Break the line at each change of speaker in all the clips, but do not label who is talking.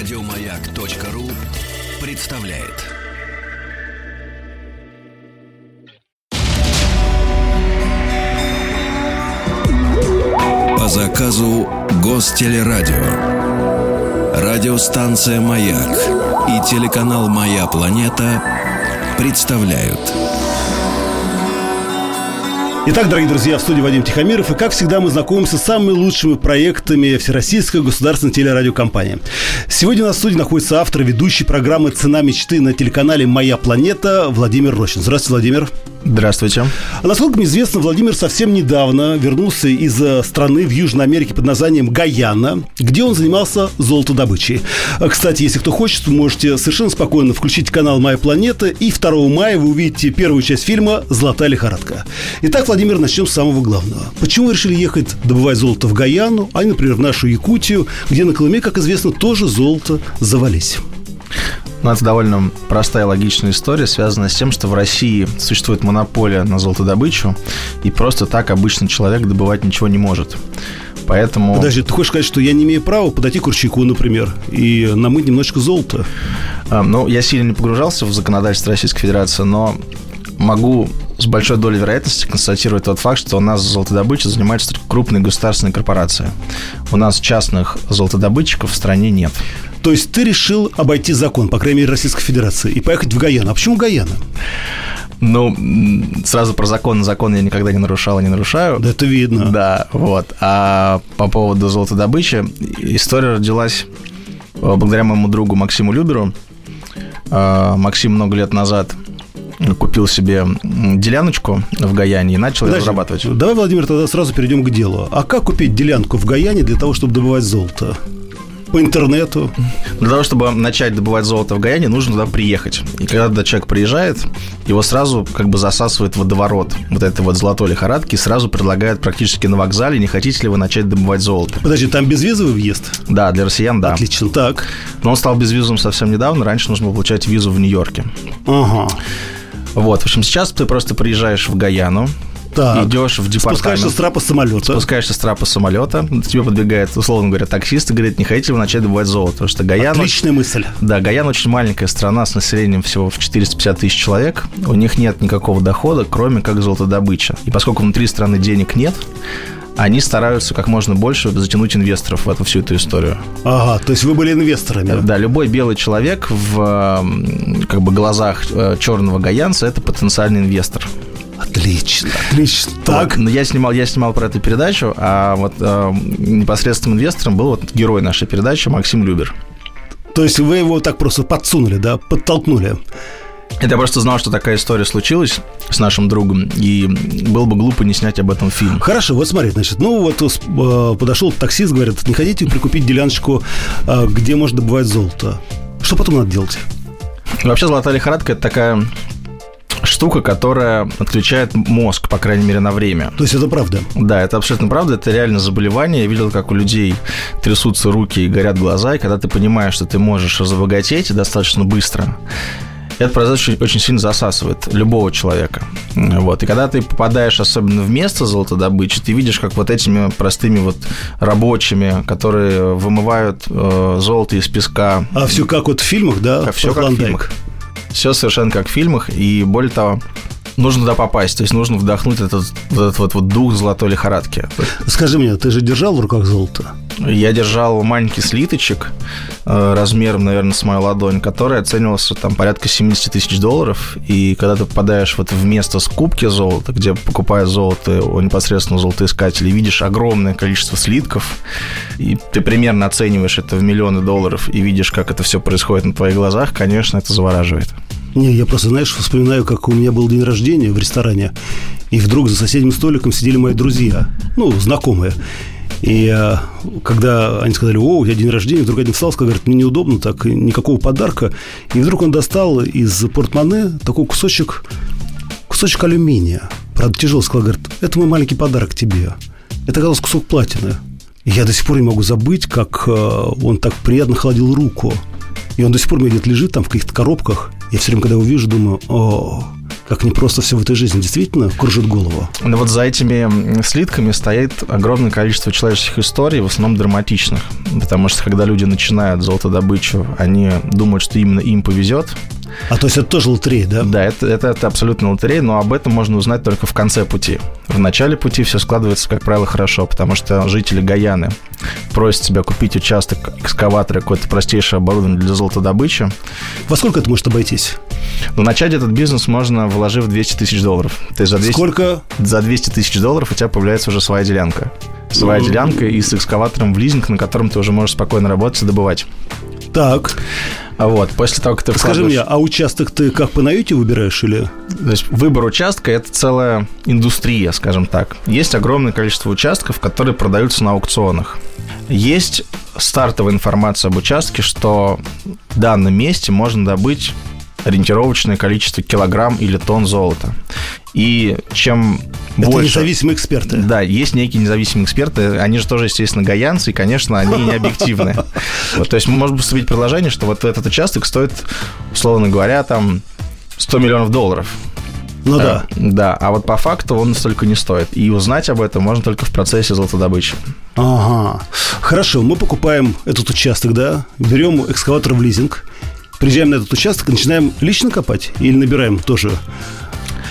Радиомаяк.ру представляет. По заказу Гостелерадио. Радиостанция «Маяк» и телеканал «Моя планета» представляют –
Итак, дорогие друзья, в студии Вадим Тихомиров, и как всегда мы знакомимся с самыми лучшими проектами Всероссийской государственной телерадиокомпании. Сегодня в студии находится автор ведущей программы «Цена мечты» на телеканале «Моя планета» Владимир Рощин. Здравствуйте, Владимир.
Здравствуйте.
Насколько мне известно, Владимир совсем недавно вернулся из э, страны в Южной Америке под названием Гаяна, где он занимался золотодобычей. А, кстати, если кто хочет, вы можете совершенно спокойно включить канал «Моя планета», и 2 мая вы увидите первую часть фильма «Золотая лихорадка». Итак, Владимир, начнем с самого главного. Почему вы решили ехать добывать золото в Гаяну, а не, например, в нашу Якутию, где на Колыме, как известно, тоже золото завались?
Ну, это довольно простая логичная история, связанная с тем, что в России существует монополия на золотодобычу, и просто так обычный человек добывать ничего не может. Поэтому...
Подожди, ты хочешь сказать, что я не имею права подойти к Курчаку, например, и намыть немножечко золота?
А, ну, я сильно не погружался в законодательство Российской Федерации, но могу с большой долей вероятности констатировать тот факт, что у нас золотодобычей занимаются только крупные государственные корпорации. У нас частных золотодобытчиков в стране нет.
То есть ты решил обойти закон, по крайней мере, Российской Федерации, и поехать в Гаяну. А почему Гаяна?
Ну, сразу про закон. Закон я никогда не нарушал и не нарушаю.
Да это видно.
Да, вот. А по поводу золотодобычи, история родилась э, благодаря моему другу Максиму Люберу. Э, Максим много лет назад купил себе деляночку в Гаяне и начал Подожди, ее разрабатывать.
Давай, Владимир, тогда сразу перейдем к делу. А как купить делянку в Гаяне для того, чтобы добывать золото? По интернету.
Для того, чтобы начать добывать золото в Гаяне, нужно туда приехать. И когда человек приезжает, его сразу как бы засасывает водоворот вот этой вот золотой лихорадки сразу предлагают практически на вокзале, не хотите ли вы начать добывать золото.
Подожди, там безвизовый въезд?
Да, для россиян, да.
Отлично, так.
Но он стал безвизовым совсем недавно, раньше нужно было получать визу в Нью-Йорке.
Ага.
Вот, в общем, сейчас ты просто приезжаешь в Гаяну, так. идешь в департамент.
Спускаешься с трапа самолета.
Спускаешься с трапа самолета. Тебе подбегает, условно говоря, таксист и говорит, не хотите вы начать добывать золото? Потому что Гаян...
Отличная мысль.
Да, Гаян очень маленькая страна с населением всего в 450 тысяч человек. У них нет никакого дохода, кроме как золотодобыча. И поскольку внутри страны денег нет, они стараются как можно больше затянуть инвесторов в эту всю эту историю.
Ага, то есть вы были инвесторами.
Да, любой белый человек в как бы глазах э, черного гаянца это потенциальный инвестор.
Отлично, отлично. Так.
Вот, я снимал, я снимал про эту передачу, а вот э, непосредственным инвестором был вот герой нашей передачи Максим Любер.
То есть вы его так просто подсунули, да, подтолкнули?
Это я просто знал, что такая история случилась с нашим другом, и было бы глупо не снять об этом фильм.
Хорошо, вот смотри, значит, ну вот э, подошел таксист, говорит, не хотите прикупить деляночку, э, где можно добывать золото? Что потом надо делать?
Вообще золотая лихорадка – это такая штука, которая отключает мозг, по крайней мере, на время.
То есть это правда?
Да, это абсолютно правда, это реально заболевание. Я видел, как у людей трясутся руки и горят глаза, и когда ты понимаешь, что ты можешь разбогатеть достаточно быстро, этот процесс очень, сильно засасывает любого человека. Вот. И когда ты попадаешь особенно в место золотодобычи, ты видишь, как вот этими простыми вот рабочими, которые вымывают э, золото из песка.
А все как вот в фильмах, да?
Как, все как в фильмах. Все совершенно как в фильмах, и более того, нужно туда попасть, то есть нужно вдохнуть этот вот, этот вот, вот дух золотой лихорадки.
Скажи мне, ты же держал в руках золото?
Я держал маленький слиточек э, размером, наверное, с мою ладонь, который оценивался там порядка 70 тысяч долларов. И когда ты попадаешь вот в место скупки золота, где покупают золото у непосредственно золотоискателей, видишь огромное количество слитков, и ты примерно оцениваешь это в миллионы долларов и видишь, как это все происходит на твоих глазах, конечно, это завораживает.
Не, я просто, знаешь, вспоминаю, как у меня был день рождения в ресторане, и вдруг за соседним столиком сидели мои друзья, ну, знакомые. И э, когда они сказали, о, у тебя день рождения, вдруг один встал, сказал, говорит, мне неудобно так, никакого подарка. И вдруг он достал из портмоне такой кусочек, кусочек алюминия. Правда, тяжело сказал, говорит, это мой маленький подарок тебе. Это оказался кусок платины. Я до сих пор не могу забыть, как э, он так приятно холодил руку. И он до сих пор у меня где-то лежит там в каких-то коробках. Я все время, когда его вижу, думаю, о, как непросто все в этой жизни. Действительно кружит голову.
Но вот за этими слитками стоит огромное количество человеческих историй, в основном драматичных. Потому что когда люди начинают золотодобычу, они думают, что именно им повезет,
а то есть это тоже лотерея, да?
Да, это, это, это абсолютно лотерея, но об этом можно узнать только в конце пути. В начале пути все складывается, как правило, хорошо, потому что жители Гаяны просят тебя купить участок экскаватора, какое-то простейшее оборудование для золотодобычи.
Во сколько это может обойтись?
Ну, начать этот бизнес можно, вложив 200 тысяч долларов.
То есть за 200,
Сколько? За 200 тысяч долларов у тебя появляется уже своя делянка. Своя mm-hmm. делянка и с экскаватором в лизинг, на котором ты уже можешь спокойно работать и добывать.
Так.
А вот, после того, как ты
Скажи мне, а участок ты как по наете выбираешь или?
То есть выбор участка – это целая индустрия, скажем так. Есть огромное количество участков, которые продаются на аукционах. Есть стартовая информация об участке, что в данном месте можно добыть ориентировочное количество килограмм или тонн золота. И чем
это больше... независимые эксперты.
Да, есть некие независимые эксперты. Они же тоже, естественно, гаянцы, и, конечно, они не объективны. Вот, то есть может поступить предложение, что вот этот участок стоит, условно говоря, там 100 миллионов долларов.
Ну да.
Да, а вот по факту он столько не стоит. И узнать об этом можно только в процессе золотодобычи.
Ага. Хорошо, мы покупаем этот участок, да, берем экскаватор в лизинг, приезжаем на этот участок начинаем лично копать или набираем тоже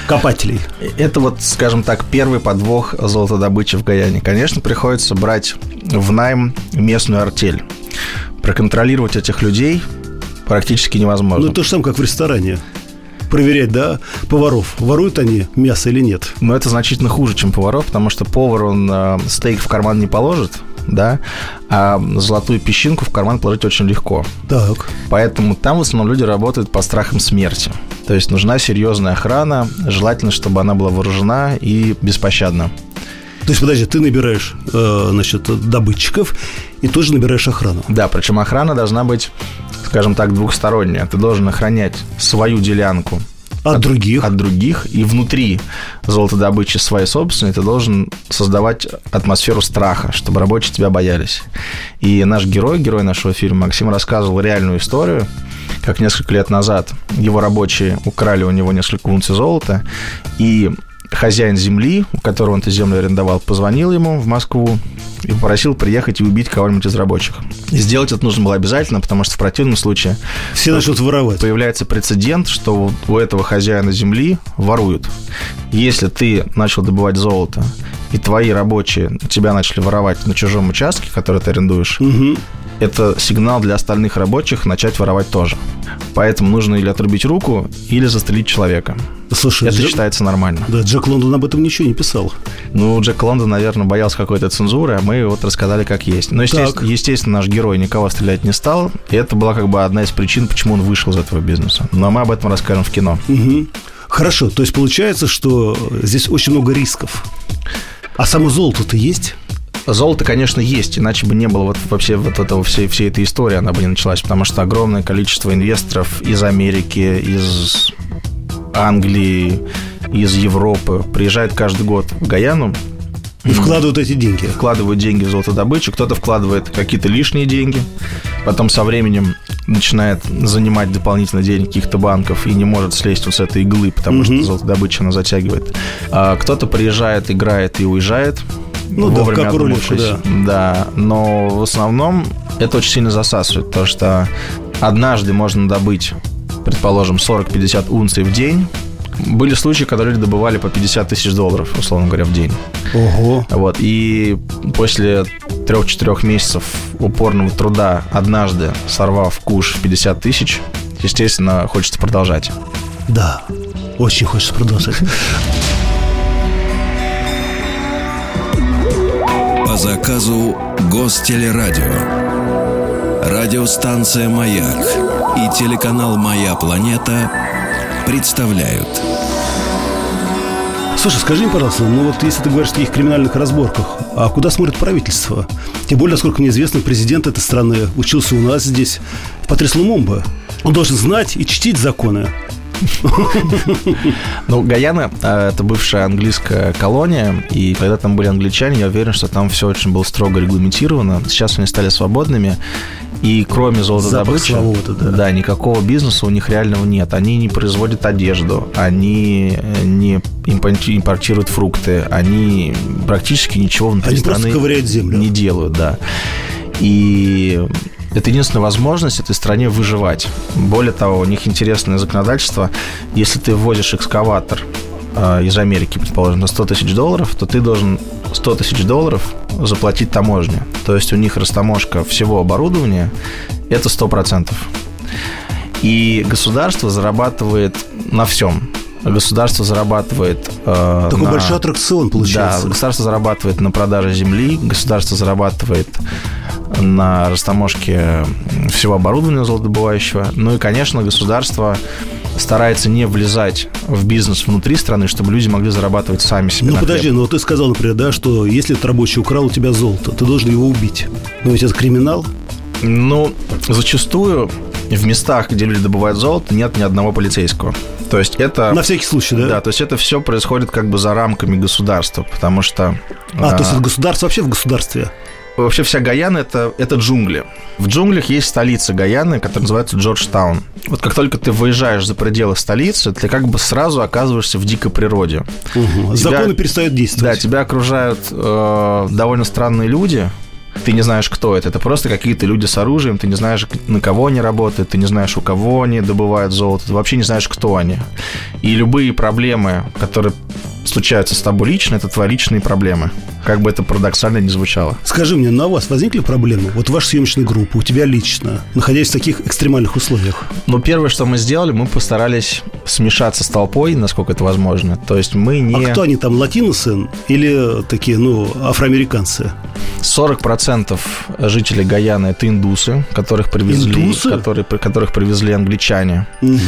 копателей.
Это вот, скажем так, первый подвох золотодобычи в Гаяне. Конечно, приходится брать в найм местную артель. Проконтролировать этих людей практически невозможно.
Ну, то же самое, как в ресторане проверять, да, поваров. Воруют они мясо или нет?
Но это значительно хуже, чем поваров, потому что повар, он э, стейк в карман не положит, да, а золотую песчинку в карман положить очень легко.
Так.
Поэтому там в основном люди работают по страхам смерти. То есть нужна серьезная охрана, желательно, чтобы она была вооружена и беспощадна.
То есть, подожди, ты набираешь, э, значит, добытчиков и тоже набираешь охрану.
Да, причем охрана должна быть, скажем так, двухсторонняя. Ты должен охранять свою делянку
от, от других.
От других. И внутри золотодобычи своей собственной ты должен создавать атмосферу страха, чтобы рабочие тебя боялись. И наш герой, герой нашего фильма, Максим рассказывал реальную историю, как несколько лет назад его рабочие украли у него несколько унций золота, и хозяин земли, у которого он эту землю арендовал, позвонил ему в Москву и попросил приехать и убить кого-нибудь из рабочих. И сделать это нужно было обязательно, потому что в противном случае...
Все начнут воровать.
Появляется прецедент, что у этого хозяина земли воруют. Если ты начал добывать золото, и твои рабочие тебя начали воровать на чужом участке, который ты арендуешь, угу это сигнал для остальных рабочих начать воровать тоже. Поэтому нужно или отрубить руку, или застрелить человека.
Слушай,
это Джек... считается нормально.
Да, Джек Лондон об этом ничего не писал.
Ну, Джек Лондон, наверное, боялся какой-то цензуры, а мы вот рассказали, как есть. Но, естественно, естественно, наш герой никого стрелять не стал, и это была как бы одна из причин, почему он вышел из этого бизнеса. Но мы об этом расскажем в кино.
Угу. Хорошо, то есть получается, что здесь очень много рисков. А само золото-то есть?
Золото, конечно, есть, иначе бы не было вот вообще вот этого всей, всей этой истории, она бы не началась, потому что огромное количество инвесторов из Америки, из Англии, из Европы приезжают каждый год в Гаяну,
и вкладывают эти деньги.
Вкладывают деньги в золотодобычу, кто-то вкладывает какие-то лишние деньги, потом со временем начинает занимать дополнительно деньги каких-то банков и не может слезть вот с этой иглы, потому mm-hmm. что золотодобыча она затягивает. А кто-то приезжает, играет и уезжает,
ну, вовремя да, как да.
да, но в основном это очень сильно засасывает, потому что однажды можно добыть, предположим, 40-50 унций в день, были случаи, когда люди добывали по 50 тысяч долларов, условно говоря, в день.
Ого.
Вот, и после трех-четырех месяцев упорного труда, однажды сорвав куш в 50 тысяч, естественно, хочется продолжать.
Да, очень хочется продолжать.
Заказу Гостелерадио. Радиостанция «Маяк» и телеканал «Моя планета» представляют.
Слушай, скажи мне, пожалуйста, ну вот если ты говоришь о таких криминальных разборках, а куда смотрит правительство? Тем более, насколько мне известно, президент этой страны учился у нас здесь, в Патрис Лумумба. Он должен знать и чтить законы.
Ну, Гаяна э, – это бывшая английская колония, и когда там были англичане, я уверен, что там все очень было строго регламентировано. Сейчас они стали свободными, и кроме золотодобычи, да. да, никакого бизнеса у них реального нет. Они не производят одежду, они не импортируют фрукты, они практически ничего внутри
они
страны не делают, да. И это единственная возможность этой стране выживать. Более того, у них интересное законодательство. Если ты ввозишь экскаватор э, из Америки, предположим, на 100 тысяч долларов, то ты должен 100 тысяч долларов заплатить таможне. То есть у них растаможка всего оборудования – это 100%. И государство зарабатывает на всем. Государство зарабатывает...
Э, Такой на... большой аттракцион получается.
Да, государство зарабатывает на продаже земли, государство зарабатывает на растаможке всего оборудования золотодобывающего. Ну и, конечно, государство старается не влезать в бизнес внутри страны, чтобы люди могли зарабатывать сами себе.
Ну подожди, ну ты сказал, например, да, что если этот рабочий украл у тебя золото, ты должен его убить. Но ведь это криминал.
Ну, зачастую в местах, где люди добывают золото, нет ни одного полицейского. То есть это...
На всякий случай, да?
Да, то есть это все происходит как бы за рамками государства, потому что...
А, а... то есть это государство вообще в государстве?
Вообще вся Гаяна это, это джунгли. В джунглях есть столица Гаяны, которая называется Джорджтаун. Вот как только ты выезжаешь за пределы столицы, ты как бы сразу оказываешься в дикой природе.
Угу. Тебя, Законы перестают действовать.
Да, тебя окружают э, довольно странные люди, ты не знаешь, кто это. Это просто какие-то люди с оружием, ты не знаешь, на кого они работают, ты не знаешь, у кого они добывают золото, ты вообще не знаешь, кто они. И любые проблемы, которые случаются с тобой лично, это твои личные проблемы. Как бы это парадоксально не звучало.
Скажи мне, на вас возникли проблемы? Вот ваша съемочная группа, у тебя лично, находясь в таких экстремальных условиях?
Ну, первое, что мы сделали, мы постарались смешаться с толпой, насколько это возможно. То есть мы не...
А кто они там, латиносы или такие, ну, афроамериканцы?
40% жителей Гаяны – это индусы, которых привезли, индусы? Которые, которых привезли англичане. Угу.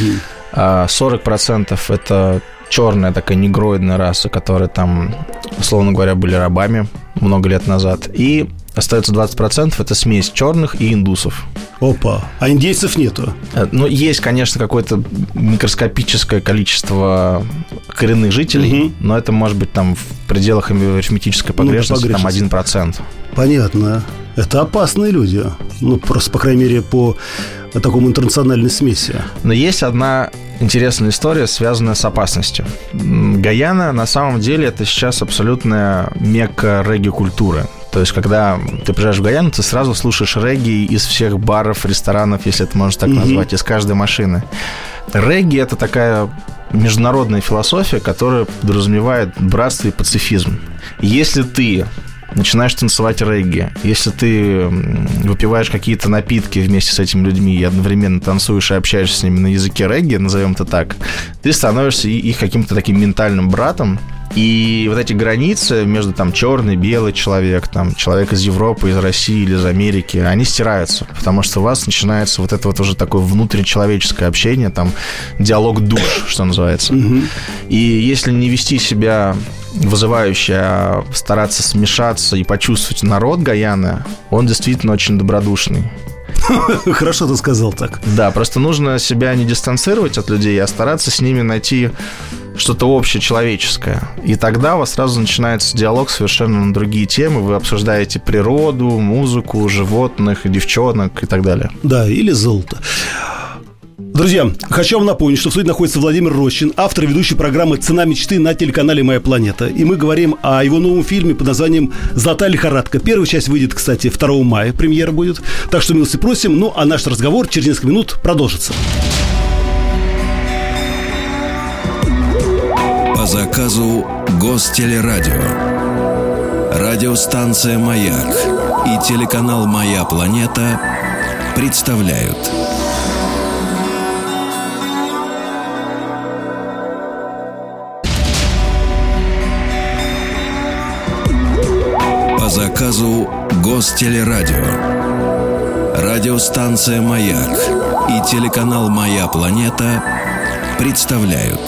40% это черная такая негроидная раса, которая там, условно говоря, были рабами много лет назад. И остается 20%, это смесь черных и индусов.
Опа, а индейцев нету?
Э, ну, есть, конечно, какое-то микроскопическое количество коренных жителей, угу. но это может быть там в пределах арифметической погрешности, ну, погрешности. там 1%.
Понятно. Это опасные люди. Ну, просто, по крайней мере, по такому интернациональной смеси.
Но есть одна интересная история, связанная с опасностью. Гаяна, на самом деле, это сейчас абсолютная мекка регги-культуры. То есть, когда ты приезжаешь в Гаяну, ты сразу слушаешь регги из всех баров, ресторанов, если это можно так mm-hmm. назвать, из каждой машины. Регги – это такая международная философия, которая подразумевает братство и пацифизм. Если ты начинаешь танцевать регги, если ты выпиваешь какие-то напитки вместе с этими людьми и одновременно танцуешь и общаешься с ними на языке регги, назовем это так, ты становишься их каким-то таким ментальным братом, и вот эти границы между там черный, белый человек, там человек из Европы, из России или из Америки, они стираются, потому что у вас начинается вот это вот уже такое внутричеловеческое общение, там диалог душ, что называется. И если не вести себя вызывающе, а стараться смешаться и почувствовать народ Гаяны, он действительно очень добродушный.
Хорошо ты сказал так.
Да, просто нужно себя не дистанцировать от людей, а стараться с ними найти что-то общее человеческое. И тогда у вас сразу начинается диалог совершенно на другие темы. Вы обсуждаете природу, музыку, животных, девчонок и так далее.
Да, или золото. Друзья, хочу вам напомнить, что в студии находится Владимир Рощин, автор и ведущий программы «Цена мечты» на телеканале «Моя планета». И мы говорим о его новом фильме под названием «Золотая лихорадка». Первая часть выйдет, кстати, 2 мая, премьера будет. Так что милости просим. Ну, а наш разговор через несколько минут продолжится.
По заказу Гостелерадио. Радиостанция «Маяк» и телеканал «Моя планета» представляют – заказу Гостелерадио. Радиостанция «Маяк» и телеканал «Моя планета» представляют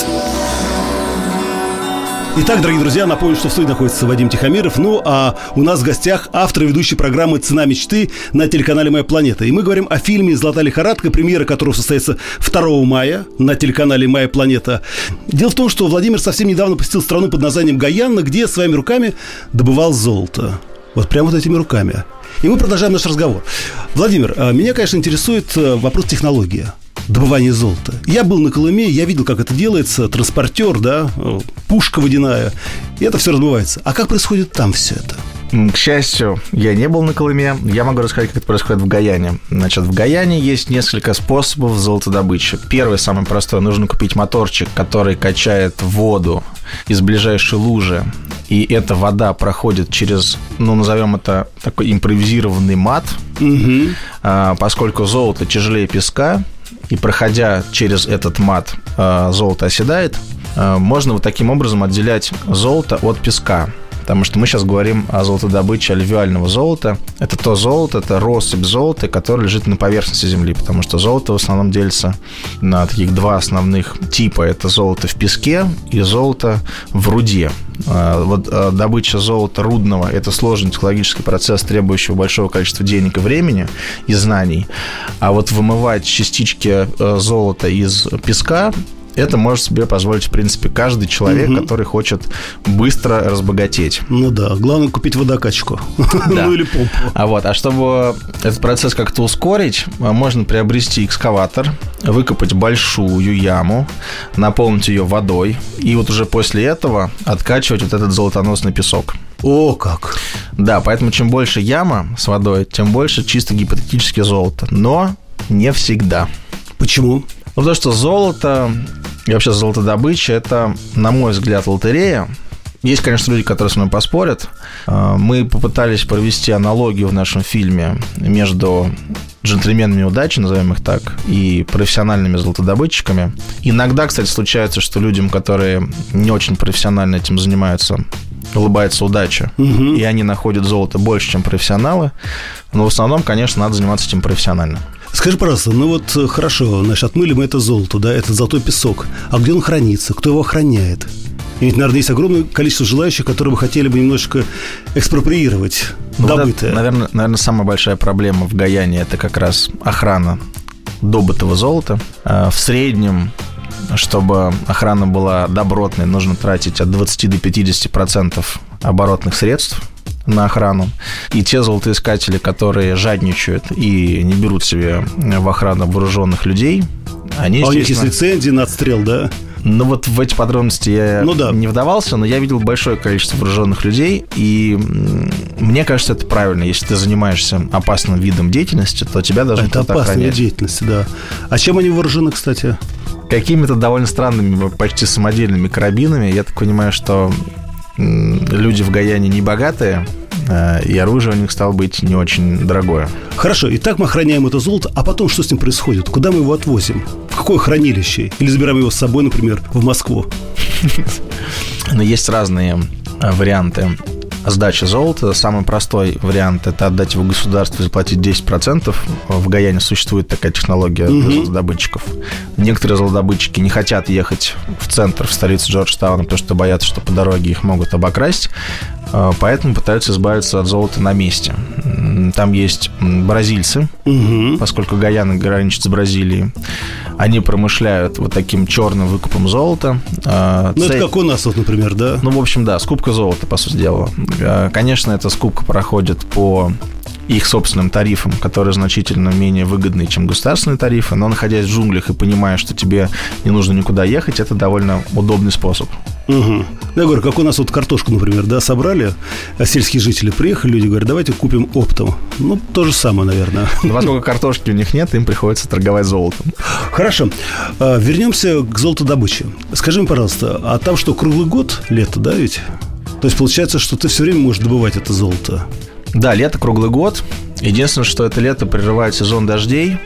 Итак, дорогие друзья, напомню, что в студии находится Вадим Тихомиров. Ну, а у нас в гостях автор и ведущий программы «Цена мечты» на телеканале «Моя планета». И мы говорим о фильме «Золотая лихорадка», премьера которого состоится 2 мая на телеканале «Моя планета». Дело в том, что Владимир совсем недавно посетил страну под названием Гаяна, где своими руками добывал золото. Вот прямо вот этими руками. И мы продолжаем наш разговор. Владимир, а, меня, конечно, интересует э, вопрос технологии добывание золота. Я был на Колыме, я видел, как это делается, транспортер, да, пушка водяная, и это все разбывается. А как происходит там все это?
К счастью, я не был на Колыме. Я могу рассказать, как это происходит в Гаяне. Значит, в Гаяне есть несколько способов золотодобычи. Первый, самый простой, нужно купить моторчик, который качает воду из ближайшей лужи. И эта вода проходит через, ну, назовем это такой импровизированный мат. Угу. А, поскольку золото тяжелее песка, и проходя через этот мат э, золото оседает, э, можно вот таким образом отделять золото от песка потому что мы сейчас говорим о золотодобыче алювиального золота. Это то золото, это россыпь золота, которое лежит на поверхности Земли, потому что золото в основном делится на таких два основных типа. Это золото в песке и золото в руде. А, вот а, добыча золота рудного – это сложный технологический процесс, требующий большого количества денег и времени и знаний. А вот вымывать частички э, золота из песка это может себе позволить, в принципе, каждый человек, угу. который хочет быстро разбогатеть.
Ну да, главное купить водокачку.
Да. ну или помпу. А вот, а чтобы этот процесс как-то ускорить, можно приобрести экскаватор, выкопать большую яму, наполнить ее водой, и вот уже после этого откачивать вот этот золотоносный песок.
О, как!
Да, поэтому чем больше яма с водой, тем больше чисто гипотетически золото. Но не всегда.
Почему?
Ну, потому что золото и вообще золотодобыча – это, на мой взгляд, лотерея. Есть, конечно, люди, которые с мной поспорят. А, мы попытались провести аналогию в нашем фильме между джентльменами удачи, назовем их так, и профессиональными золотодобытчиками. Иногда, кстати, случается, что людям, которые не очень профессионально этим занимаются, улыбается удача, угу. и они находят золото больше, чем профессионалы. Но в основном, конечно, надо заниматься этим профессионально.
Скажи, пожалуйста, ну вот э, хорошо, значит, отмыли мы это золото, да, это золотой песок. А где он хранится? Кто его охраняет? И ведь, наверное, есть огромное количество желающих, которые бы хотели бы немножко экспроприировать ну, добытое.
Да, наверное, наверное, самая большая проблема в Гаяне – это как раз охрана добытого золота. А в среднем чтобы охрана была добротной, нужно тратить от 20 до 50 процентов оборотных средств на охрану. И те золотоискатели, которые жадничают и не берут себе в охрану вооруженных людей, они,
а у них есть лицензии на отстрел, да?
Ну вот в эти подробности я ну, да. не вдавался, но я видел большое количество вооруженных людей, и мне кажется, это правильно. Если ты занимаешься опасным видом деятельности, то тебя должны
Это опасная охранять. деятельность, да. А чем они вооружены, кстати?
Какими-то довольно странными, почти самодельными карабинами. Я так понимаю, что люди в Гаяне не богатые, э, и оружие у них стало быть не очень дорогое.
Хорошо, и так мы охраняем это золото, а потом что с ним происходит? Куда мы его отвозим? В какое хранилище? Или забираем его с собой, например, в Москву?
Но есть разные э, варианты сдачи золота. Самый простой вариант – это отдать его государству и заплатить 10%. В Гаяне существует такая технология угу. для золотодобытчиков. Некоторые золотодобытчики не хотят ехать в центр, в столицу Джорджтауна, потому что боятся, что по дороге их могут обокрасть. А, поэтому пытаются избавиться от золота на месте. Там есть бразильцы, угу. поскольку Гаяна граничит с Бразилией. Они промышляют вот таким черным выкупом золота.
А, ну, Цель... это как у нас, вот, например, да?
Ну, в общем, да, скупка золота, по сути дела. А, конечно, эта скупка проходит по их собственным тарифам, которые значительно менее выгодные, чем государственные тарифы, но находясь в джунглях и понимая, что тебе не нужно никуда ехать, это довольно удобный способ.
Угу. Я говорю, как у нас вот картошку, например, да, собрали, а сельские жители приехали, люди говорят, давайте купим оптом. Ну, то же самое, наверное.
Но поскольку картошки у них нет, им приходится торговать золотом.
Хорошо. А, вернемся к золотодобыче. Скажи мне, пожалуйста, а там что, круглый год лето, да, ведь? То есть получается, что ты все время можешь добывать это золото?
Да, лето круглый год. Единственное, что это лето прерывает сезон дождей.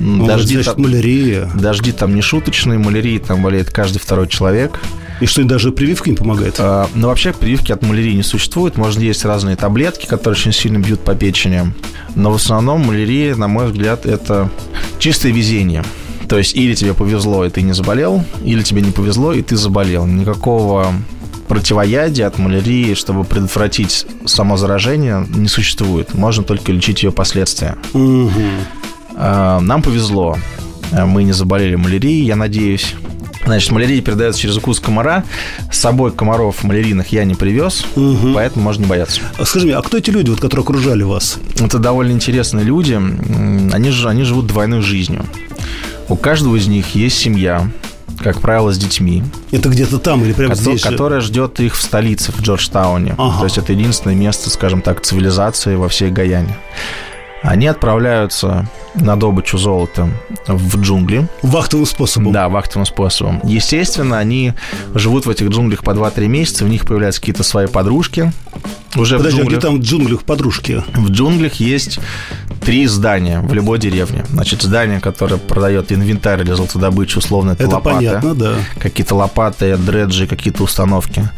Ну, дожди, значит, там, малярия.
Дожди там не шуточные, малярии там болеет каждый второй человек.
И что, даже прививка не помогает?
А, ну, вообще, прививки от малярии не существует. Можно есть разные таблетки, которые очень сильно бьют по печени. Но в основном малярия, на мой взгляд, это чистое везение. То есть или тебе повезло, и ты не заболел, или тебе не повезло, и ты заболел. Никакого противоядия от малярии, чтобы предотвратить само заражение, не существует. Можно только лечить ее последствия.
Угу.
Нам повезло. Мы не заболели малярией, я надеюсь. Значит, малярия передается через укус комара. С собой комаров малярийных я не привез, угу. поэтому можно не бояться.
Скажи мне, а кто эти люди, вот, которые окружали вас?
Это довольно интересные люди. Они, они живут двойной жизнью. У каждого из них есть семья, как правило, с детьми.
Это где-то там или прямо здесь?
Которая ждет их в столице, в Джорджтауне. Ага. То есть это единственное место, скажем так, цивилизации во всей Гаяне. Они отправляются на добычу золота в джунгли.
Вахтовым способом.
Да, вахтовым способом. Естественно, они живут в этих джунглях по 2-3 месяца, в них появляются какие-то свои подружки.
Уже Подожди, в джунглях. а где там в джунглях подружки?
В джунглях есть три здания в любой деревне. Значит, здание, которое продает инвентарь для золотодобычи, условно, это, это лопаты.
понятно, да.
Какие-то лопаты, дреджи, какие-то установки.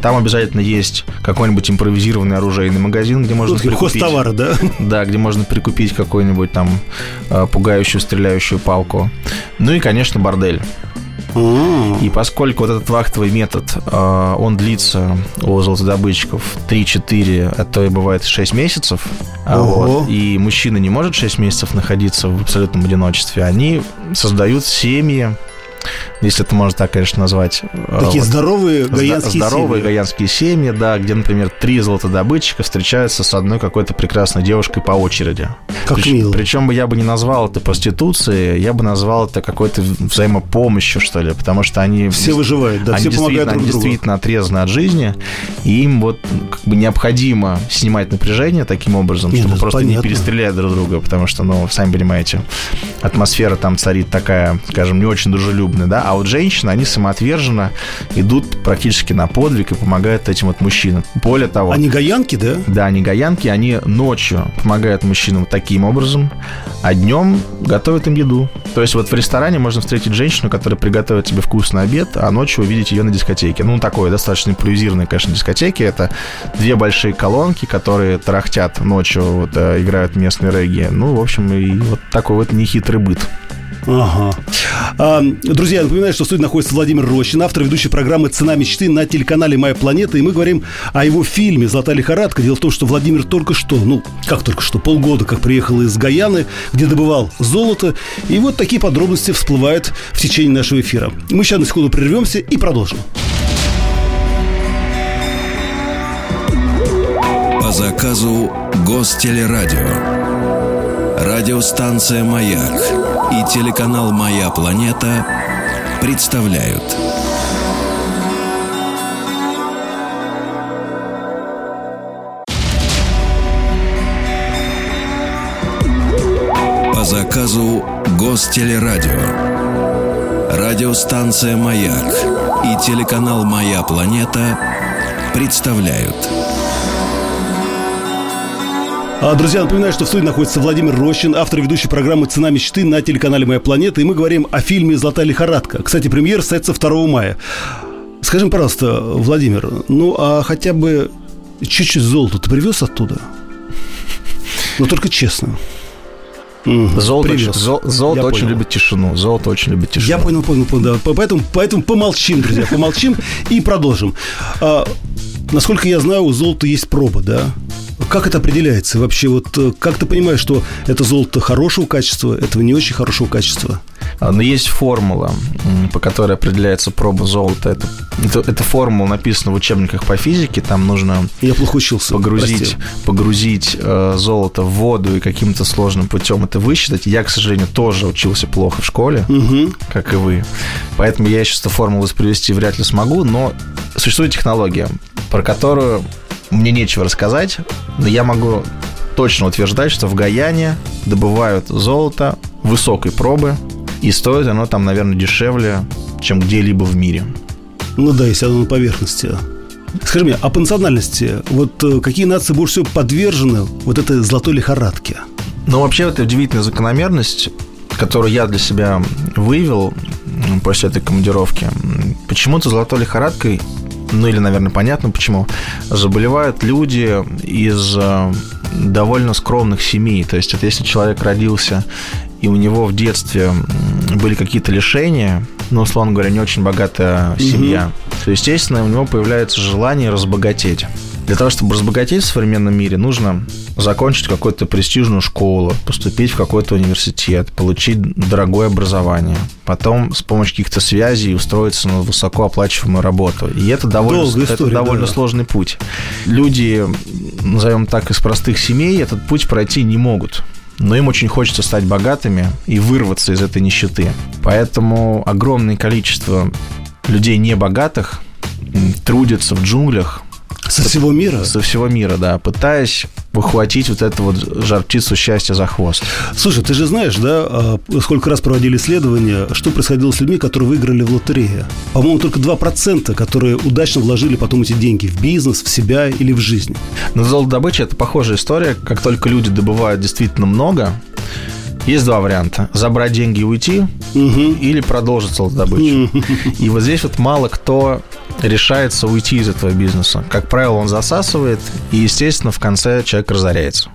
Там обязательно есть какой-нибудь импровизированный оружейный магазин, где можно
ну, прикупить... Хостовары, да?
Да, где можно прикупить какой-нибудь там Э, пугающую стреляющую палку. Ну и, конечно, бордель. И поскольку вот этот вахтовый метод, э, он длится у золотодобытчиков 3-4, а то и бывает 6 месяцев, а вот, и мужчина не может 6 месяцев находиться в абсолютном одиночестве, они создают семьи, если это можно так, конечно, назвать.
Э, Такие вот, здоровые гаянские
Здоровые
семьи.
гаянские семьи, да, где, например, три золотодобытчика встречаются с одной какой-то прекрасной девушкой по очереди.
Как
Прич,
мило.
Причем бы я бы не назвал это проституцией, я бы назвал это какой-то взаимопомощью, что ли, потому что они...
Все выживают, да,
они
все помогают друг
Они
другу.
действительно отрезаны от жизни, и им вот как бы необходимо снимать напряжение таким образом, Нет, чтобы просто понятно. не перестрелять друг друга, потому что, ну, сами понимаете, атмосфера там царит такая, скажем, не очень дружелюбная, да, а вот женщины, они самоотверженно идут практически на подвиг и помогают этим вот мужчинам. Более того...
Они гаянки, да?
Да, они гаянки, они ночью помогают мужчинам таким образом, а днем готовят им еду. То есть вот в ресторане можно встретить женщину, которая приготовит тебе вкусный обед, а ночью увидеть ее на дискотеке. Ну, такое достаточно импровизированные, конечно, дискотеки. Это две большие колонки, которые тарахтят ночью, вот, э, играют местные регги. Ну, в общем, и вот такой вот нехитрый быт.
Ага. А, друзья, напоминаю, что в студии находится Владимир Рощин, автор ведущей программы «Цена мечты» на телеканале «Моя планета». И мы говорим о его фильме «Золотая лихорадка». Дело в том, что Владимир только что, ну, как только что, полгода, как приехал из Гаяны, где добывал золото. И вот такие подробности всплывают в течение нашего эфира. Мы сейчас на секунду прервемся и продолжим.
По заказу Гостелерадио. Радиостанция «Маяк» и телеканал «Моя планета» представляют. По заказу Гостелерадио. Радиостанция «Маяк» и телеканал «Моя планета» представляют
Друзья, напоминаю, что в студии находится Владимир Рощин, автор ведущей программы «Цена мечты» на телеканале «Моя планета». И мы говорим о фильме «Золотая лихорадка». Кстати, премьер состоится 2 мая. Скажи, пожалуйста, Владимир, ну а хотя бы чуть-чуть золота ты привез оттуда? Ну, только честно.
Золото, очень, зол, золото очень понял. любит тишину. Золото очень любит тишину.
Я понял, понял, понял. Да. Поэтому, поэтому помолчим, друзья, помолчим и продолжим. А, насколько я знаю, у золота есть проба, да? Как это определяется? Вообще, вот э, как ты понимаешь, что это золото хорошего качества, этого не очень хорошего качества?
А, но есть формула, по которой определяется проба золота. Это, это, эта формула написана в учебниках по физике. Там нужно
Я плохо учился,
погрузить, погрузить э, золото в воду и каким-то сложным путем это высчитать. Я, к сожалению, тоже учился плохо в школе, угу. как и вы. Поэтому я сейчас эту формулу воспроизвести вряд ли смогу, но существует технология, про которую мне нечего рассказать, но я могу точно утверждать, что в Гаяне добывают золото высокой пробы, и стоит оно там, наверное, дешевле, чем где-либо в мире.
Ну да, если оно на поверхности. Скажи мне, а по национальности, вот э, какие нации больше всего подвержены вот этой золотой лихорадке?
Ну, вообще, это удивительная закономерность, которую я для себя выявил после этой командировки. Почему-то золотой лихорадкой ну или, наверное, понятно почему, заболевают люди из э, довольно скромных семей. То есть, это если человек родился и у него в детстве были какие-то лишения, ну, условно говоря, не очень богатая семья, то, естественно, у него появляется желание разбогатеть. Для того, чтобы разбогатеть в современном мире, нужно закончить какую-то престижную школу, поступить в какой-то университет, получить дорогое образование, потом с помощью каких-то связей устроиться на высокооплачиваемую работу. И это довольно,
Долгая история,
это довольно
да.
сложный путь. Люди, назовем так, из простых семей этот путь пройти не могут. Но им очень хочется стать богатыми и вырваться из этой нищеты. Поэтому огромное количество людей небогатых трудятся в джунглях
Со всего мира?
со всего мира, да, пытаясь ухватить вот эту вот жар птицу счастья за хвост.
Слушай, ты же знаешь, да, а, сколько раз проводили исследования, что происходило с людьми, которые выиграли в лотерее? По-моему, только 2%, которые удачно вложили потом эти деньги в бизнес, в себя или в жизнь.
Но золотодобыча – это похожая история. Как только люди добывают действительно много, есть два варианта. Забрать деньги и уйти, или продолжить золотодобычу. И вот здесь вот мало кто решается уйти из этого бизнеса. Как правило, он засасывает, и, естественно, в конце человек разоряется.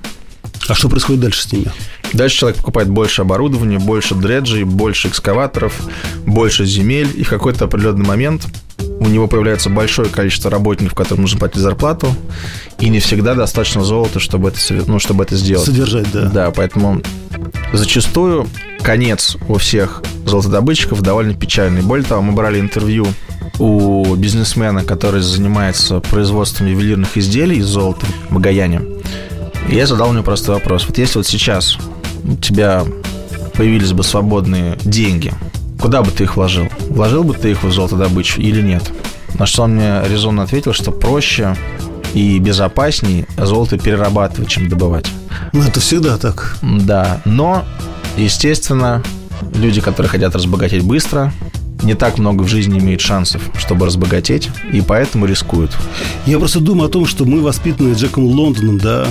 А что происходит дальше с ними?
Дальше человек покупает больше оборудования, больше дреджей, больше экскаваторов, больше земель, и в какой-то определенный момент у него появляется большое количество работников, которым нужно платить зарплату, и не всегда достаточно золота, чтобы это, ну, чтобы это сделать.
Содержать, да.
Да, поэтому зачастую конец у всех золотодобытчиков довольно печальный. Более того, мы брали интервью у бизнесмена, который занимается производством ювелирных изделий из золота в Гаяне. И я задал ему простой вопрос. Вот если вот сейчас у тебя появились бы свободные деньги, куда бы ты их вложил? Вложил бы ты их в золотодобычу или нет? На что он мне резонно ответил, что проще и безопаснее золото перерабатывать, чем добывать.
Ну, это всегда так.
Да, но, естественно, люди, которые хотят разбогатеть быстро, не так много в жизни имеют шансов, чтобы разбогатеть, и поэтому рискуют.
Я просто думаю о том, что мы воспитаны Джеком Лондоном, да,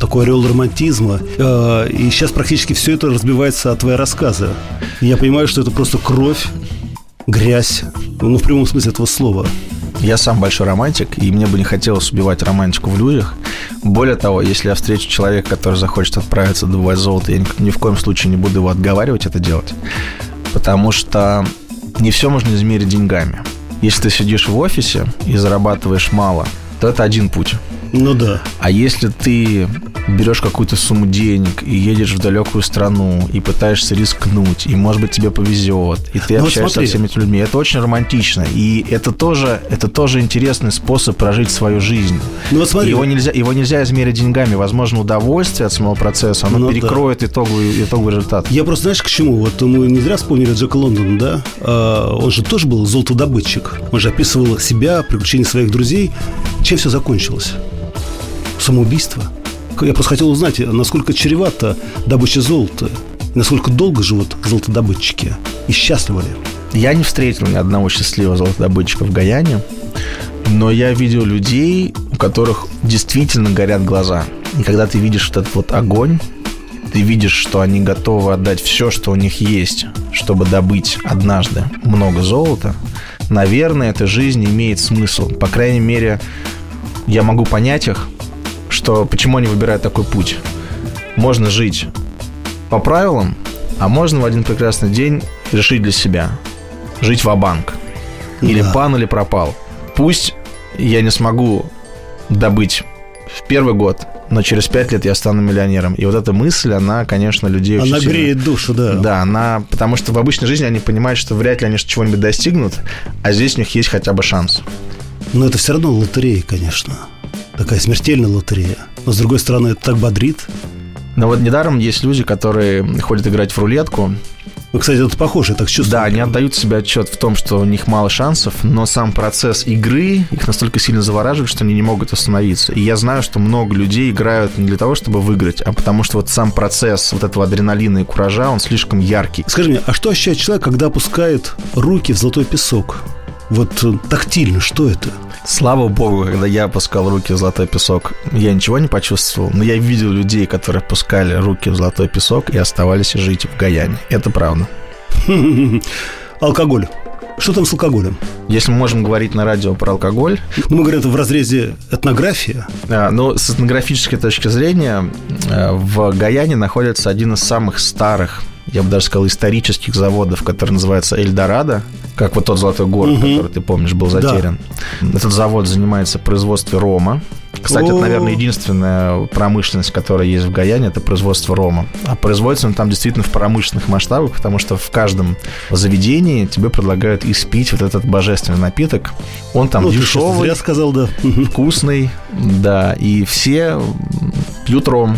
такой орел романтизма. Э, И сейчас практически все это разбивается от твои рассказы. И я понимаю, что это просто кровь, грязь, ну, в прямом смысле этого слова.
Я сам большой романтик, и мне бы не хотелось убивать романтику в людях. Более того, если я встречу человека, который захочет отправиться добывать золото, я ни в коем случае не буду его отговаривать это делать. Потому что не все можно измерить деньгами. Если ты сидишь в офисе и зарабатываешь мало, то это один путь.
Ну да.
А если ты берешь какую-то сумму денег и едешь в далекую страну и пытаешься рискнуть, и, может быть, тебе повезет, и ты
Ну вот
общаешься
смотри.
со всеми этими людьми, это очень романтично. И это тоже, это тоже интересный способ прожить свою жизнь.
Ну вот смотри.
Его нельзя, его нельзя измерить деньгами. Возможно, удовольствие от самого процесса, оно
Ну да.
перекроет итоговый, итоговый результат.
Я просто, знаешь, к чему? Вот мы не зря вспомнили Джека Лондона, да? А, Он же тоже был золотодобытчик. Он же описывал себя, приключения своих друзей. Чем все закончилось? Самоубийство. Я просто хотел узнать, насколько чревата добыча золота. Насколько долго живут золотодобытчики. И счастливы ли?
Я не встретил ни одного счастливого золотодобытчика в Гаяне, но я видел людей, у которых действительно горят глаза. И когда ты видишь вот этот вот огонь, ты видишь, что они готовы отдать все, что у них есть, чтобы добыть однажды много золота, наверное, эта жизнь имеет смысл. По крайней мере, я могу понять их, что почему они выбирают такой путь. Можно жить по правилам, а можно в один прекрасный день решить для себя жить в банк Или
Да.
пан, или пропал. Пусть я не смогу добыть в первый год, но через пять лет я стану миллионером. И вот эта мысль, она, конечно, людей очень
Она
сильно-
греет душу, да.
Да, она... Потому что в обычной жизни они понимают, что вряд ли они чего-нибудь достигнут, а здесь у них есть хотя бы шанс.
Но это все равно лотерея, конечно. Такая смертельная лотерея. Но, с другой стороны, это так бодрит.
Но вот недаром есть люди, которые ходят играть в рулетку,
Ну, кстати, это похоже, так чувствую.
Да, они отдают себе отчет в том, что у них мало шансов, но сам процесс игры их настолько сильно завораживает, что они не могут остановиться. И я знаю, что много людей играют не для того, чтобы выиграть, а потому что вот сам процесс вот этого адреналина и куража, он слишком яркий.
Скажи мне, а что ощущает человек, когда опускает руки в золотой песок? Вот э, тактильно, что это?
Слава богу, когда я опускал руки в золотой песок, я ничего не почувствовал, но я видел людей, которые опускали руки в золотой песок и оставались жить в Гаяне. Это правда.
Алкоголь. Что там с алкоголем?
Если мы можем говорить на радио про алкоголь,
Ну, мы говорим, это в разрезе этнография.
А, Ну, с этнографической точки зрения, э, в Гаяне находится один из самых старых, я бы даже сказал, исторических заводов, который называется Эльдорадо. Как вот тот золотой город, угу. который ты помнишь, был затерян. Да. Этот завод занимается производством рома. Кстати, это, наверное, единственная промышленность, которая есть в Гаяне, это производство рома. А производится он там действительно в промышленных масштабах, потому что в каждом заведении тебе предлагают испить вот этот божественный напиток. Он там ну, дешевый,
я сказал, да.
вкусный, да, и все пьют ром.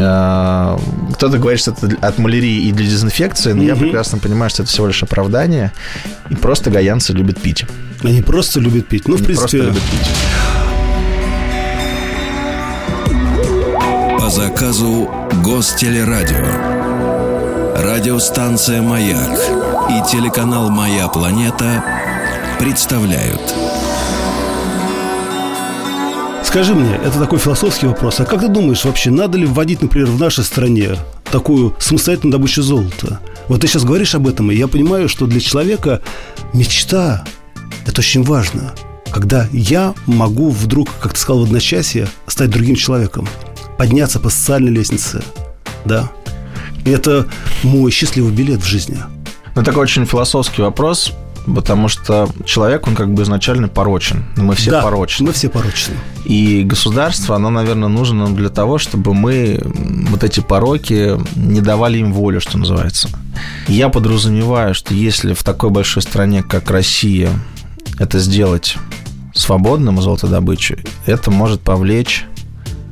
А, кто-то говорит, что это от малярии и для дезинфекции, но mm-hmm. я прекрасно понимаю, что это всего лишь оправдание. И просто гаянцы любят пить.
Они просто любят пить. Ну, Они в принципе... Просто любят пить.
По заказу Гостелерадио. Радиостанция «Маяк» и телеканал «Моя планета» представляют –
Скажи мне, это такой философский вопрос. А как ты думаешь, вообще надо ли вводить, например, в нашей стране такую самостоятельную добычу золота? Вот ты сейчас говоришь об этом, и я понимаю, что для человека мечта – это очень важно. Когда я могу вдруг, как ты сказал в одночасье, стать другим человеком, подняться по социальной лестнице, да. И это мой счастливый билет в жизни.
Ну, такой очень философский вопрос потому что человек, он как бы изначально порочен. Мы все да, порочны.
мы все порочны.
И государство, оно, наверное, нужно нам для того, чтобы мы вот эти пороки не давали им волю, что называется. Я подразумеваю, что если в такой большой стране, как Россия, это сделать свободным золотодобычей, это может повлечь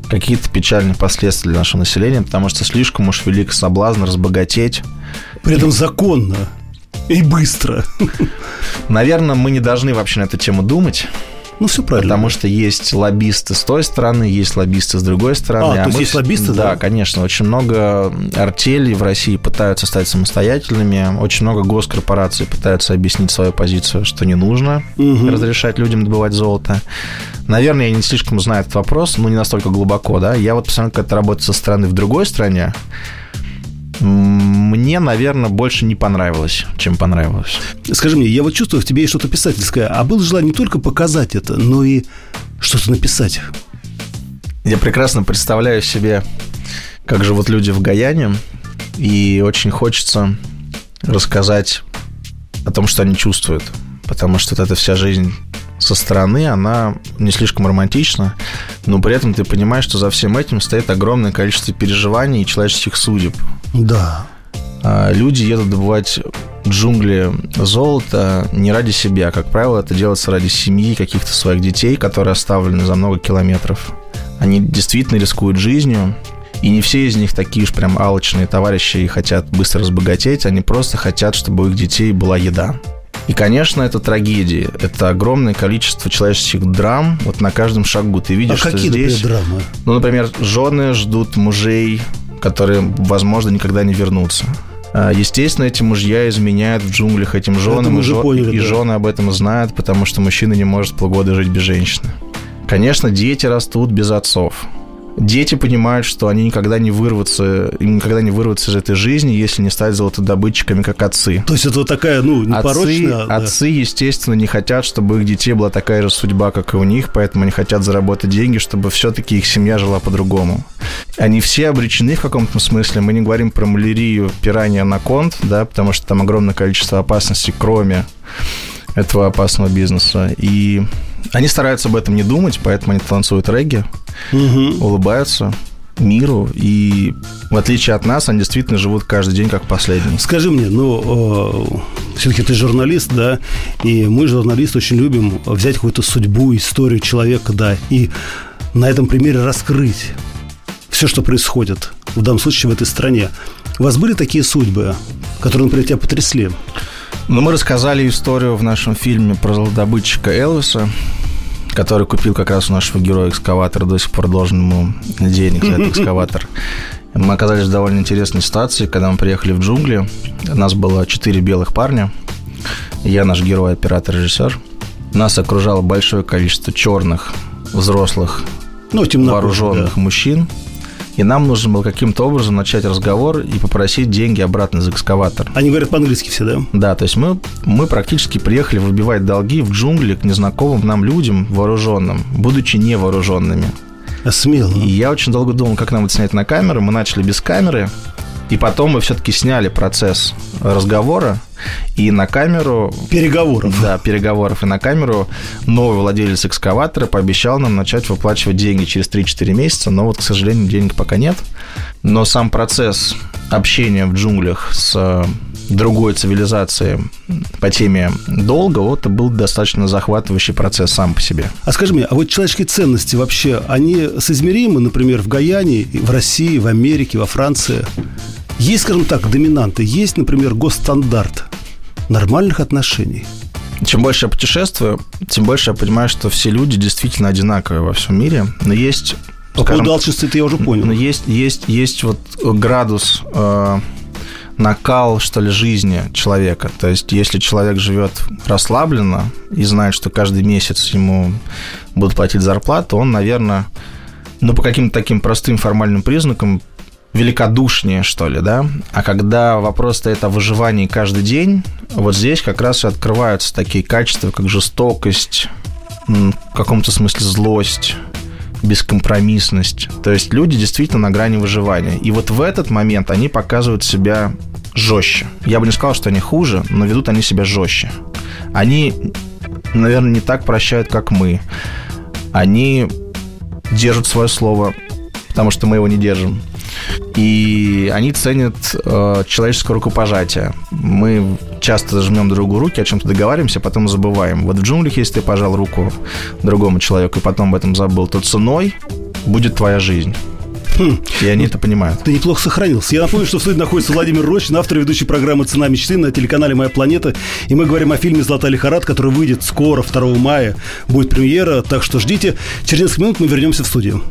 какие-то печальные последствия для нашего населения, потому что слишком уж велик соблазн разбогатеть.
При этом законно. И быстро.
Наверное, мы не должны вообще на эту тему думать.
Ну, все правильно.
Потому что есть лоббисты с той стороны, есть лоббисты с другой стороны.
А, а то есть есть лоббисты,
да? Да, конечно. Очень много артелей в России пытаются стать самостоятельными. Очень много госкорпораций пытаются объяснить свою позицию, что не нужно угу. разрешать людям добывать золото. Наверное, я не слишком знаю этот вопрос, но не настолько глубоко, да. Я вот посмотрел, как это работает со стороны в другой стране мне, наверное, больше не понравилось, чем понравилось.
Скажи мне, я вот чувствую в тебе есть что-то писательское, а было желание не только показать это, но и что-то написать.
Я прекрасно представляю себе, как живут люди в Гаяне, и очень хочется рассказать о том, что они чувствуют, потому что вот эта вся жизнь со стороны, она не слишком романтична, но при этом ты понимаешь, что за всем этим стоит огромное количество переживаний и человеческих судеб.
Да.
А, люди едут добывать джунгли золота не ради себя. Как правило, это делается ради семьи, каких-то своих детей, которые оставлены за много километров. Они действительно рискуют жизнью, и не все из них такие уж прям алчные товарищи и хотят быстро разбогатеть, они просто хотят, чтобы у их детей была еда. И, конечно, это трагедия. Это огромное количество человеческих драм. Вот на каждом шагу ты видишь, а
что
какие,
здесь... Например, драмы?
Ну, например, жены ждут мужей, которые, возможно, никогда не вернутся. А, естественно, эти мужья изменяют в джунглях этим женам, и, жен... поняли, и да. жены об этом знают, потому что мужчина не может полгода жить без женщины. Конечно, дети растут без отцов дети понимают, что они никогда не вырвутся, никогда не вырвутся из этой жизни, если не стать золотодобытчиками, как отцы.
То есть это вот такая, ну, непорочная...
Отцы, да. отцы, естественно, не хотят, чтобы их детей была такая же судьба, как и у них, поэтому они хотят заработать деньги, чтобы все-таки их семья жила по-другому. Они все обречены в каком-то смысле. Мы не говорим про малярию, пиранья, анаконд, да, потому что там огромное количество опасностей, кроме этого опасного бизнеса. И они стараются об этом не думать, поэтому они танцуют регги, угу. улыбаются миру, и в отличие от нас, они действительно живут каждый день как последний.
Скажи мне, ну, э, все-таки ты журналист, да, и мы, журналисты, очень любим взять какую-то судьбу, историю человека, да, и на этом примере раскрыть все, что происходит, в данном случае в этой стране. У вас были такие судьбы, которые, например, тебя потрясли?
Ну, мы рассказали историю в нашем фильме про золотодобытчика Элвиса, который купил как раз у нашего героя экскаватор, до сих пор должен ему денег за этот экскаватор. Мы оказались в довольно интересной ситуации, когда мы приехали в джунгли. У нас было четыре белых парня. Я наш герой, оператор, режиссер. Нас окружало большое количество черных, взрослых, ну, вооруженных да. мужчин. И нам нужно было каким-то образом начать разговор и попросить деньги обратно за экскаватор.
Они говорят по-английски все, да?
Да, то есть мы, мы практически приехали выбивать долги в джунгли к незнакомым нам людям вооруженным, будучи невооруженными.
А смело.
И я очень долго думал, как нам это снять на камеру. Мы начали без камеры, и потом мы все-таки сняли процесс разговора. И на камеру...
Переговоров.
Да, переговоров. И на камеру новый владелец экскаватора пообещал нам начать выплачивать деньги через 3-4 месяца, но вот, к сожалению, денег пока нет. Но сам процесс общения в джунглях с другой цивилизации по теме долга, вот это был достаточно захватывающий процесс сам по себе.
А скажи мне, а вот человеческие ценности вообще, они соизмеримы, например, в Гаяне, в России, в Америке, во Франции? Есть, скажем так, доминанты, есть, например, госстандарт нормальных отношений?
Чем больше я путешествую, тем больше я понимаю, что все люди действительно одинаковые во всем мире, но есть
по поводу алчности это я уже понял.
Но есть, есть, есть вот градус э, накал, что ли, жизни человека. То есть, если человек живет расслабленно и знает, что каждый месяц ему будут платить зарплату, он, наверное, ну, по каким-то таким простым формальным признакам великодушнее, что ли, да? А когда вопрос стоит о выживании каждый день, вот здесь как раз и открываются такие качества, как жестокость, в каком-то смысле злость, бескомпромиссность. То есть люди действительно на грани выживания. И вот в этот момент они показывают себя жестче. Я бы не сказал, что они хуже, но ведут они себя жестче. Они, наверное, не так прощают, как мы. Они держат свое слово, потому что мы его не держим. И они ценят э, человеческое рукопожатие. Мы часто жмем другу руки, о чем-то договариваемся, а потом забываем. Вот в джунглях, если ты пожал руку другому человеку и потом об этом забыл, то ценой будет твоя жизнь. Хм. И они это понимают.
Ты неплохо сохранился. Я напомню, что в студии находится Владимир Рощин, автор и ведущий программы «Цена мечты» на телеканале «Моя планета». И мы говорим о фильме «Золотая лихорад», который выйдет скоро, 2 мая. Будет премьера, так что ждите. Через несколько минут мы вернемся в студию.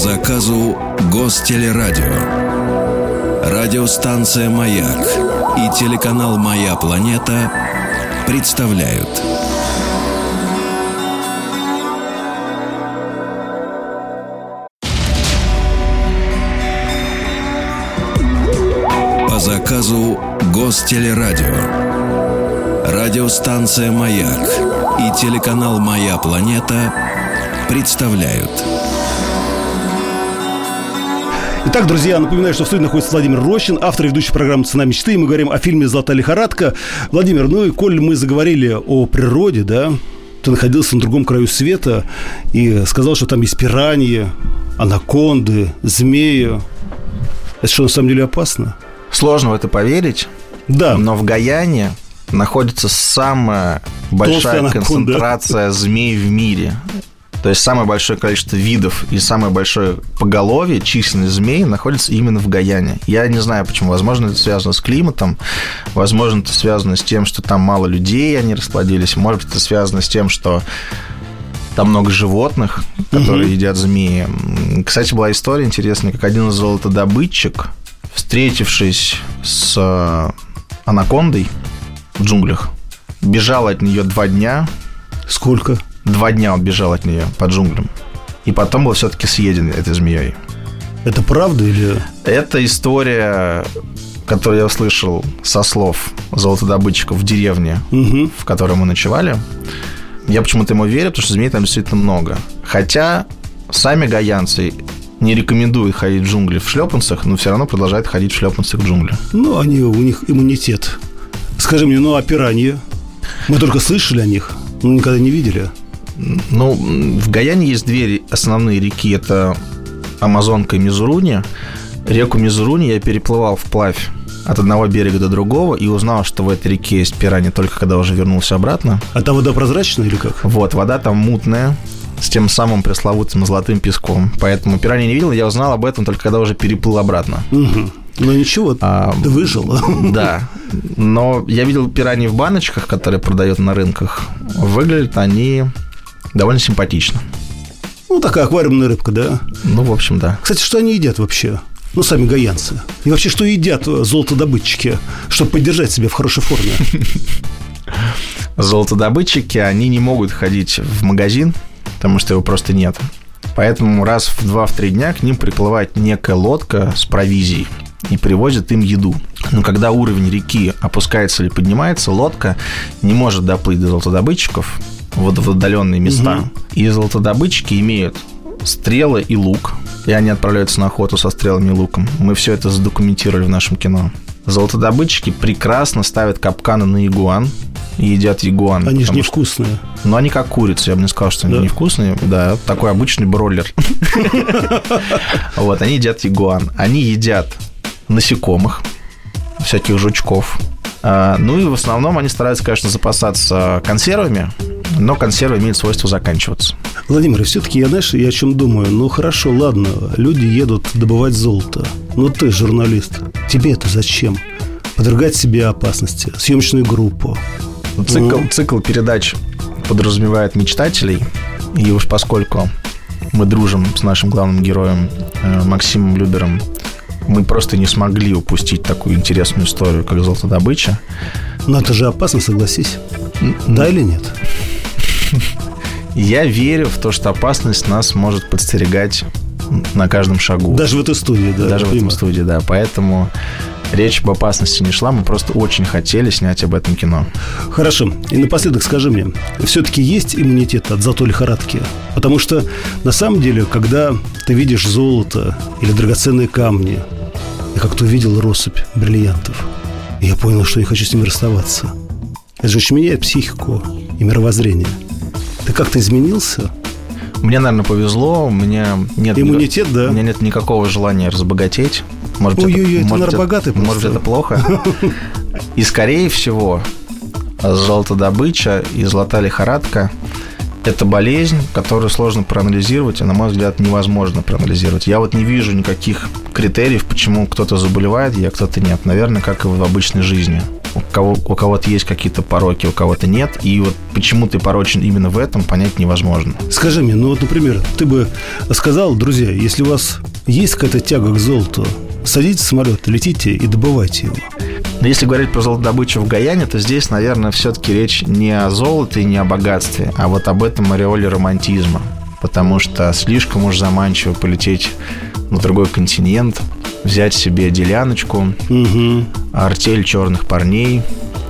Заказу Гостелерадио. Радиостанция «Маяк» и телеканал «Моя планета» представляют По заказу Гостелерадио. Радиостанция «Маяк» и телеканал «Моя планета» представляют –
Итак, друзья, напоминаю, что в студии находится Владимир Рощин, автор и ведущий программы «Цена мечты». И мы говорим о фильме «Золотая лихорадка». Владимир, ну и коль мы заговорили о природе, да, ты находился на другом краю света и сказал, что там есть пираньи, анаконды, змеи. Это что, на самом деле опасно?
Сложно в это поверить.
Да.
Но в Гаяне находится самая большая концентрация змей в мире. То есть самое большое количество видов и самое большое поголовье численность змей находится именно в Гаяне. Я не знаю почему. Возможно, это связано с климатом, возможно, это связано с тем, что там мало людей, они расплодились, может быть, это связано с тем, что там много животных, которые угу. едят змеи. Кстати, была история интересная, как один золотодобытчик, встретившись с э, анакондой в джунглях, бежал от нее два дня.
Сколько?
Два дня он бежал от нее по джунглям. И потом был все-таки съеден этой змеей.
Это правда или...
Это история, которую я услышал со слов золотодобытчиков в деревне, угу. в которой мы ночевали. Я почему-то ему верю, потому что змей там действительно много. Хотя сами гаянцы не рекомендуют ходить в джунгли в шлепанцах, но все равно продолжают ходить в шлепанцах в джунгли.
Ну, они, у них иммунитет. Скажи мне, ну а пираньи? Мы только слышали о них, но никогда не видели.
Ну, в Гаяне есть две основные реки. Это Амазонка и Мизуруни. Реку Мизуруни я переплывал вплавь от одного берега до другого и узнал, что в этой реке есть пираньи только когда уже вернулся обратно.
А там вода прозрачная или как?
Вот, вода там мутная, с тем самым пресловутым золотым песком. Поэтому пираньи не видел, я узнал об этом только когда уже переплыл обратно.
Угу. Ну ничего, а, ты выжил.
Да. Но я видел пираньи в баночках, которые продают на рынках. Выглядят они довольно симпатично.
Ну, такая аквариумная рыбка, да?
Ну, в общем, да.
Кстати, что они едят вообще? Ну, сами гаянцы. И вообще, что едят золотодобытчики, чтобы поддержать себя в хорошей форме?
Золотодобытчики, они не могут ходить в магазин, потому что его просто нет. Поэтому раз в два-три дня к ним приплывает некая лодка с провизией и привозят им еду. Но когда уровень реки опускается или поднимается, лодка не может доплыть до золотодобытчиков, вот в отдаленные места. Угу. И золотодобытчики имеют стрелы и лук, и они отправляются на охоту со стрелами и луком. Мы все это задокументировали в нашем кино. Золотодобытчики прекрасно ставят капканы на игуан и едят игуан.
Они же невкусные.
что- Ну, они как курицы, я бы не сказал, что они
Да.
невкусные. Да, такой обычный бройлер. Вот, они едят игуан. Они едят насекомых, всяких жучков. А, Ну и в основном они стараются, конечно, запасаться консервами, но консервы имеют свойство заканчиваться.
Владимир, все-таки я, знаешь, я о чем думаю? Ну, хорошо, ладно, люди едут добывать золото. Но ты журналист. Тебе это зачем? Подвергать себе опасности. Съемочную группу.
Цикл,
Ну.
цикл передач подразумевает мечтателей, и уж поскольку мы дружим с нашим главным героем э, Максимом Любером, мы просто не смогли упустить такую интересную историю, как золотодобыча.
Но это же опасно, согласись. Да или нет?
Я верю в то, что опасность нас может подстерегать на каждом шагу.
Даже в этой студии, да.
Даже
я
в
понимаю.
студии, да. Поэтому речь об опасности не шла, мы просто очень хотели снять об этом кино.
Хорошо. И напоследок скажи мне, все-таки есть иммунитет от золотой лихорадки? Потому что на самом деле, когда ты видишь золото или драгоценные камни, я как-то увидел россыпь бриллиантов, и я понял, что не хочу с ними расставаться. Это же очень меняет психику и мировоззрение. Ты как-то изменился?
Мне, наверное, повезло, у меня нет...
Иммунитет, да?
У меня нет никакого желания разбогатеть. Может быть,
Ой-ой-ой, ты,
может,
наверное, богатый
Может,
просто.
это плохо. И, скорее всего, золотодобыча и золотая лихорадка – это болезнь, которую сложно проанализировать, и, на мой взгляд, невозможно проанализировать. Я вот не вижу никаких критериев, почему кто-то заболевает, а кто-то нет. Наверное, как и в обычной жизни. У, кого, у кого-то есть какие-то пороки, у кого-то нет. И вот почему ты порочен именно в этом, понять невозможно.
Скажи мне, ну вот, например, ты бы сказал, друзья, если у вас есть какая-то тяга к золоту, садитесь в самолет, летите и добывайте его.
Но если говорить про золотодобычу в Гаяне, то здесь, наверное, все-таки речь не о золоте и не о богатстве, а вот об этом ореоле романтизма. Потому что слишком уж заманчиво полететь на другой континент, взять себе деляночку,
Угу.
артель черных парней,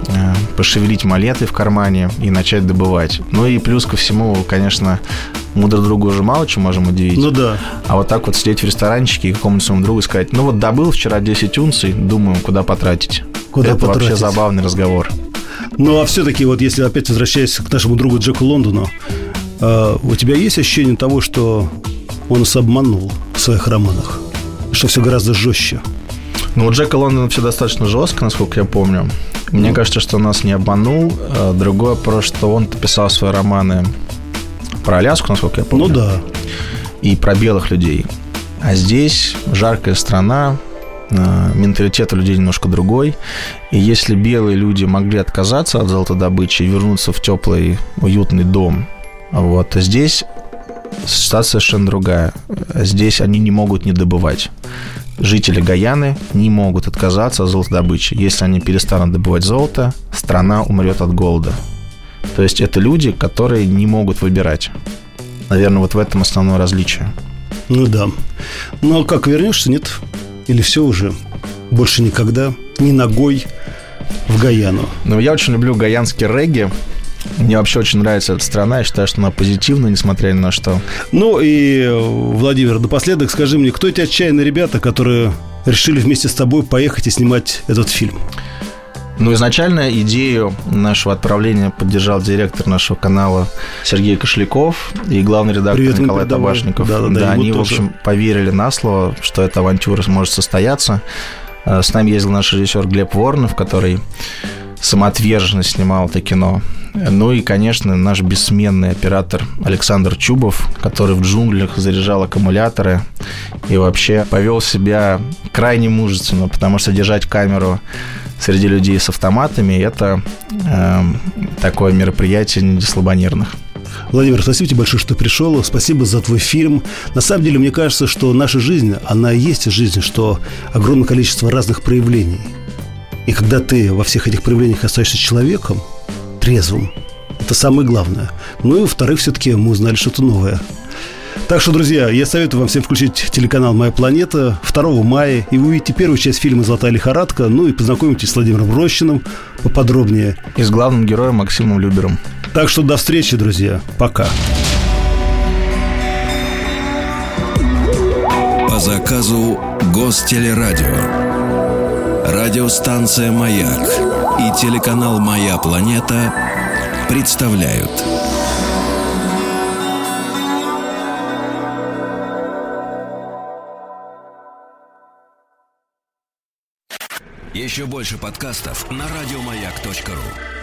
э, пошевелить монеты в кармане и начать добывать. Ну и плюс ко всему, конечно, мы друг другу уже мало чем можем удивить.
Ну да.
А вот так вот сидеть в ресторанчике и какому-нибудь своему другу сказать, ну вот добыл вчера 10 унций, думаю, куда потратить.
Куда
Это вообще
потратить?
забавный разговор.
Ну а все-таки вот если опять возвращаясь к нашему другу Джеку Лондону, э, у тебя есть ощущение того, что он нас обманул в своих романах? Что все гораздо жестче?
Ну, у Джека Лондона все достаточно жестко, насколько я помню. Мне кажется, что нас не обманул. А Другое просто, что он писал свои романы про Аляску, насколько я помню.
Ну да.
И про белых людей. А здесь жаркая страна, э, менталитет у людей немножко другой. И если белые люди могли отказаться от золотодобычи и вернуться в теплый, уютный дом, вот, то здесь ситуация совершенно другая. Здесь они не могут не добывать. Жители Гаяны не могут отказаться от золотодобычи. Если они перестанут добывать золото, страна умрет от голода. То есть это люди, которые не могут выбирать. Наверное, вот в этом основное различие.
Ну да. Ну а как вернешься, нет? Или все уже? Больше никогда? Ни ногой в Гаяну.
Но я очень люблю гаянский регги. Мне вообще очень нравится эта страна. Я считаю, что она позитивная, несмотря ни на что.
Ну и, Владимир, напоследок скажи мне, кто эти отчаянные ребята, которые решили вместе с тобой поехать и снимать этот фильм?
Ну, изначально идею нашего отправления поддержал директор нашего канала Сергей Кошляков и главный редактор
Привет
Николай
передавай.
Табашников.
Да-да-да, ему
они, в
тоже.
общем, поверили на слово, что эта авантюра может состояться. Э, С нами ездил наш режиссер Глеб Воронов, который самоотверженно снимал это кино. Ну и, конечно, наш бессменный оператор Александр Чубов, который в джунглях заряжал аккумуляторы и вообще повел себя крайне мужественно, потому что держать камеру среди людей с автоматами это э, такое мероприятие не для слабонервных.
Владимир, спасибо тебе большое, что пришел. Спасибо за твой фильм. На самом деле, мне кажется, что наша жизнь, она и есть жизнь, что огромное количество разных проявлений. И когда ты во всех этих проявлениях остаешься человеком, трезвым, это самое главное. Ну и, во-вторых, все-таки мы узнали что-то новое. Так что, друзья, я советую вам всем включить телеканал «Моя планета» 2 мая, и вы увидите первую часть фильма «Золотая лихорадка», ну и познакомитесь с Владимиром Рощиным поподробнее.
И с главным героем Максимом Любером.
Так что до встречи, друзья. Пока.
заказу Гостелерадио. Радиостанция «Маяк» и телеканал «Моя планета» представляют. Еще больше подкастов на радиомаяк.ру